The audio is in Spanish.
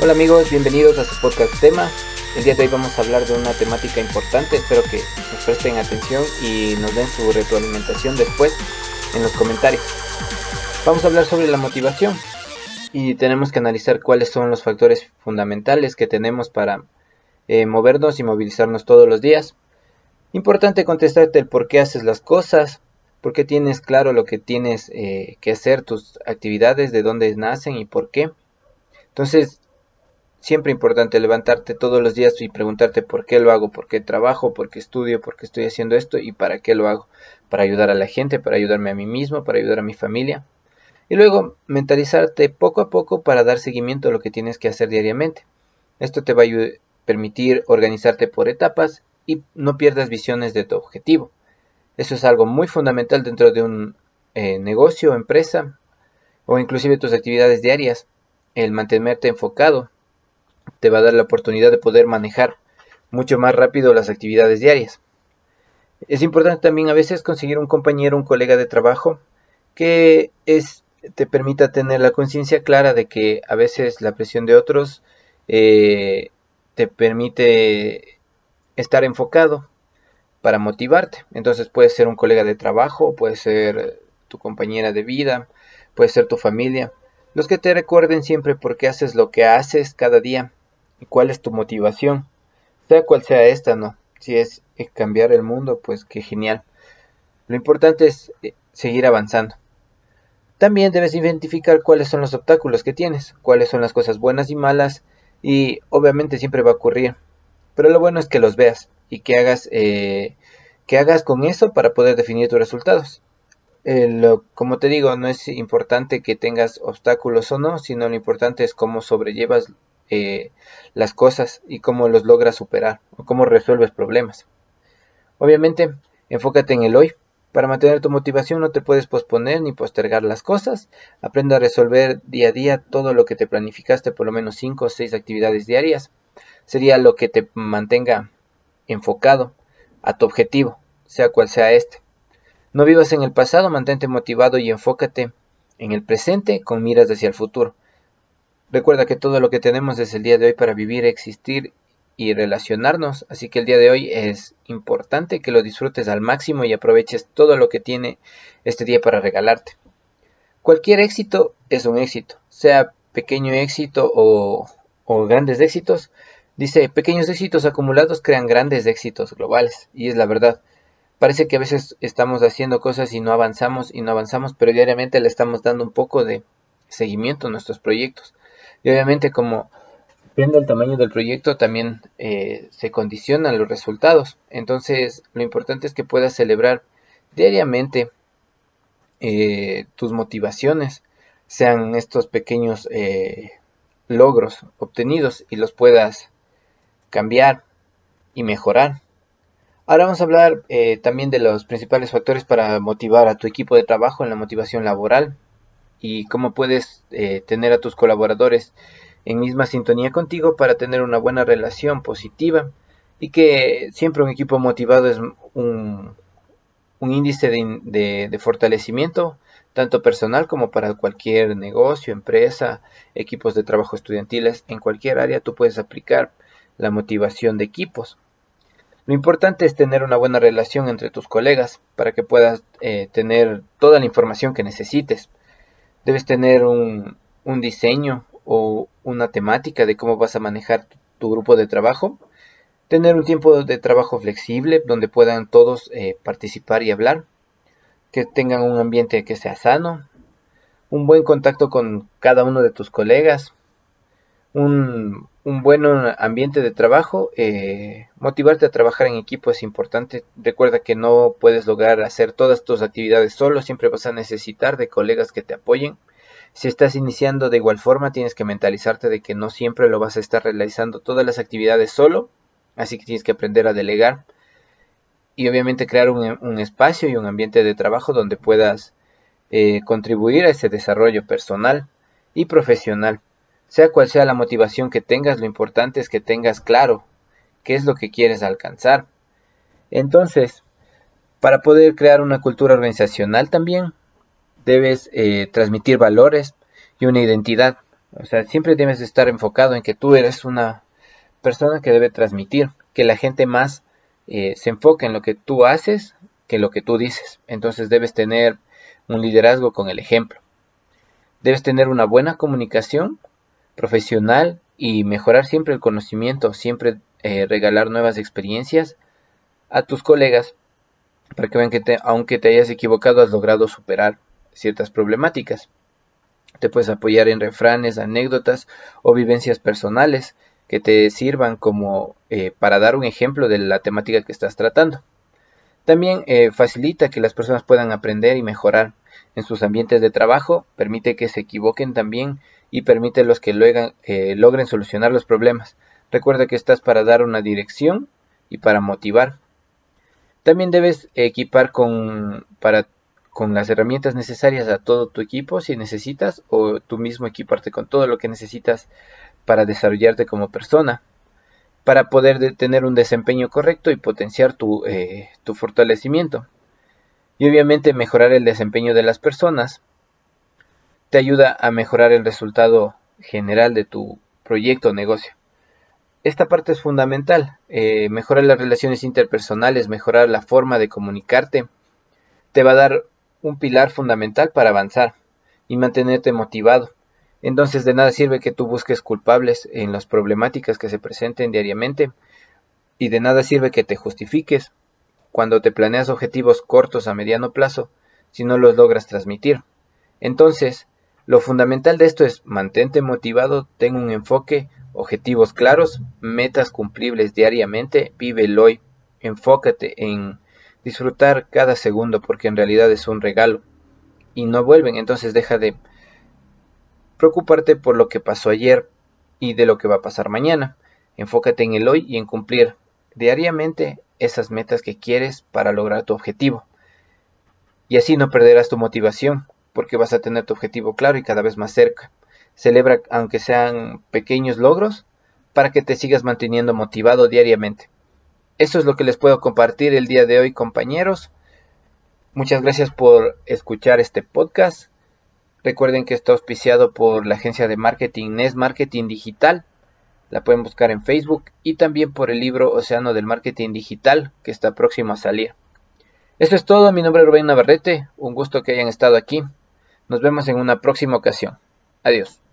Hola amigos, bienvenidos a su podcast tema. El día de hoy vamos a hablar de una temática importante, espero que nos presten atención y nos den su retroalimentación después en los comentarios. Vamos a hablar sobre la motivación y tenemos que analizar cuáles son los factores fundamentales que tenemos para eh, movernos y movilizarnos todos los días. Importante contestarte el por qué haces las cosas, por qué tienes claro lo que tienes eh, que hacer, tus actividades, de dónde nacen y por qué. Entonces, siempre importante levantarte todos los días y preguntarte por qué lo hago, por qué trabajo, por qué estudio, por qué estoy haciendo esto y para qué lo hago. Para ayudar a la gente, para ayudarme a mí mismo, para ayudar a mi familia. Y luego mentalizarte poco a poco para dar seguimiento a lo que tienes que hacer diariamente. Esto te va a permitir organizarte por etapas y no pierdas visiones de tu objetivo. Eso es algo muy fundamental dentro de un eh, negocio, empresa o inclusive tus actividades diarias. El mantenerte enfocado te va a dar la oportunidad de poder manejar mucho más rápido las actividades diarias. Es importante también a veces conseguir un compañero, un colega de trabajo que te permita tener la conciencia clara de que a veces la presión de otros eh, te permite estar enfocado para motivarte. Entonces puede ser un colega de trabajo, puede ser tu compañera de vida, puede ser tu familia. Los que te recuerden siempre por qué haces lo que haces cada día y cuál es tu motivación. Sea cual sea esta, ¿no? Si es cambiar el mundo, pues qué genial. Lo importante es eh, seguir avanzando. También debes identificar cuáles son los obstáculos que tienes, cuáles son las cosas buenas y malas, y obviamente siempre va a ocurrir. Pero lo bueno es que los veas y que hagas, eh, que hagas con eso para poder definir tus resultados. Eh, como te digo, no es importante que tengas obstáculos o no, sino lo importante es cómo sobrellevas eh, las cosas y cómo los logras superar o cómo resuelves problemas. Obviamente, enfócate en el hoy. Para mantener tu motivación no te puedes posponer ni postergar las cosas. Aprende a resolver día a día todo lo que te planificaste, por lo menos 5 o 6 actividades diarias. Sería lo que te mantenga enfocado a tu objetivo, sea cual sea este. No vivas en el pasado, mantente motivado y enfócate en el presente con miras hacia el futuro. Recuerda que todo lo que tenemos es el día de hoy para vivir, existir y relacionarnos, así que el día de hoy es importante que lo disfrutes al máximo y aproveches todo lo que tiene este día para regalarte. Cualquier éxito es un éxito, sea pequeño éxito o, grandes éxitos, Dice, pequeños éxitos acumulados crean grandes éxitos globales. Y es la verdad. Parece que a veces estamos haciendo cosas y no avanzamos y no avanzamos, pero diariamente le estamos dando un poco de seguimiento a nuestros proyectos. Y obviamente como depende del tamaño del proyecto, también eh, se condicionan los resultados. Entonces, lo importante es que puedas celebrar diariamente eh, tus motivaciones, sean estos pequeños eh, logros obtenidos y los puedas cambiar y mejorar. Ahora vamos a hablar eh, también de los principales factores para motivar a tu equipo de trabajo en la motivación laboral y cómo puedes eh, tener a tus colaboradores en misma sintonía contigo para tener una buena relación positiva y que siempre un equipo motivado es un, índice de fortalecimiento tanto personal como para cualquier negocio, empresa, equipos de trabajo estudiantiles, en cualquier área tú puedes aplicar la motivación de equipos. Lo importante es tener una buena relación entre tus colegas para que puedas eh, tener toda la información que necesites. Debes tener un, diseño o una temática de cómo vas a manejar tu, grupo de trabajo. Tener un tiempo de trabajo flexible donde puedan todos eh, participar y hablar. Que tengan un ambiente que sea sano. Un buen contacto con cada uno de tus colegas un, buen ambiente de trabajo, eh, motivarte a trabajar en equipo es importante. Recuerda que no puedes lograr hacer todas tus actividades solo, siempre vas a necesitar de colegas que te apoyen. Si estás iniciando de igual forma, tienes que mentalizarte de que no siempre lo vas a estar realizando todas las actividades solo, así que tienes que aprender a delegar y obviamente crear un, espacio y un ambiente de trabajo donde puedas eh, contribuir a ese desarrollo personal y profesional. Sea cual sea la motivación que tengas, lo importante es que tengas claro qué es lo que quieres alcanzar. Entonces, para poder crear una cultura organizacional también, debes eh, transmitir valores y una identidad. O sea, siempre debes estar enfocado en que tú eres una persona que debe transmitir, que la gente más eh, se enfoque en lo que tú haces que lo que tú dices. Entonces debes tener un liderazgo con el ejemplo. Debes tener una buena comunicación profesional y mejorar siempre el conocimiento, siempre eh, regalar nuevas experiencias a tus colegas para que vean que aunque te hayas equivocado has logrado superar ciertas problemáticas. Te puedes apoyar en refranes, anécdotas o vivencias personales que te sirvan como eh, para dar un ejemplo de la temática que estás tratando. También eh, facilita que las personas puedan aprender y mejorar en sus ambientes de trabajo, permite que se equivoquen también y permite los que eh, logren solucionar los problemas. Recuerda que estás para dar una dirección y para motivar. También debes equipar con, para, con las herramientas necesarias a todo tu equipo si necesitas o tú mismo equiparte con todo lo que necesitas para desarrollarte como persona, para poder tener un desempeño correcto y potenciar tu, eh, tu fortalecimiento. Y obviamente mejorar el desempeño de las personas te ayuda a mejorar el resultado general de tu proyecto o negocio. Esta parte es fundamental. Eh, mejorar las relaciones interpersonales, mejorar la forma de comunicarte, te va a dar un pilar fundamental para avanzar y mantenerte motivado. Entonces de nada sirve que tú busques culpables en las problemáticas que se presenten diariamente y de nada sirve que te justifiques cuando te planeas objetivos cortos a mediano plazo si no los logras transmitir. Entonces, lo fundamental de esto es mantente motivado, ten un enfoque, objetivos claros, metas cumplibles diariamente, vive el hoy, enfócate en disfrutar cada segundo porque en realidad es un regalo y no vuelven, entonces deja de preocuparte por lo que pasó ayer y de lo que va a pasar mañana. Enfócate en el hoy y en cumplir diariamente esas metas que quieres para lograr tu objetivo. Y así no perderás tu motivación, porque vas a tener tu objetivo claro y cada vez más cerca. Celebra aunque sean pequeños logros para que te sigas manteniendo motivado diariamente. Eso es lo que les puedo compartir el día de hoy, compañeros. Muchas gracias por escuchar este podcast. Recuerden que está auspiciado por la agencia de marketing NES Marketing Digital. La pueden buscar en Facebook y también por el libro Océano del Marketing Digital que está próximo a salir. Eso es todo, mi nombre es Rubén Navarrete, un gusto que hayan estado aquí. Nos vemos en una próxima ocasión. Adiós.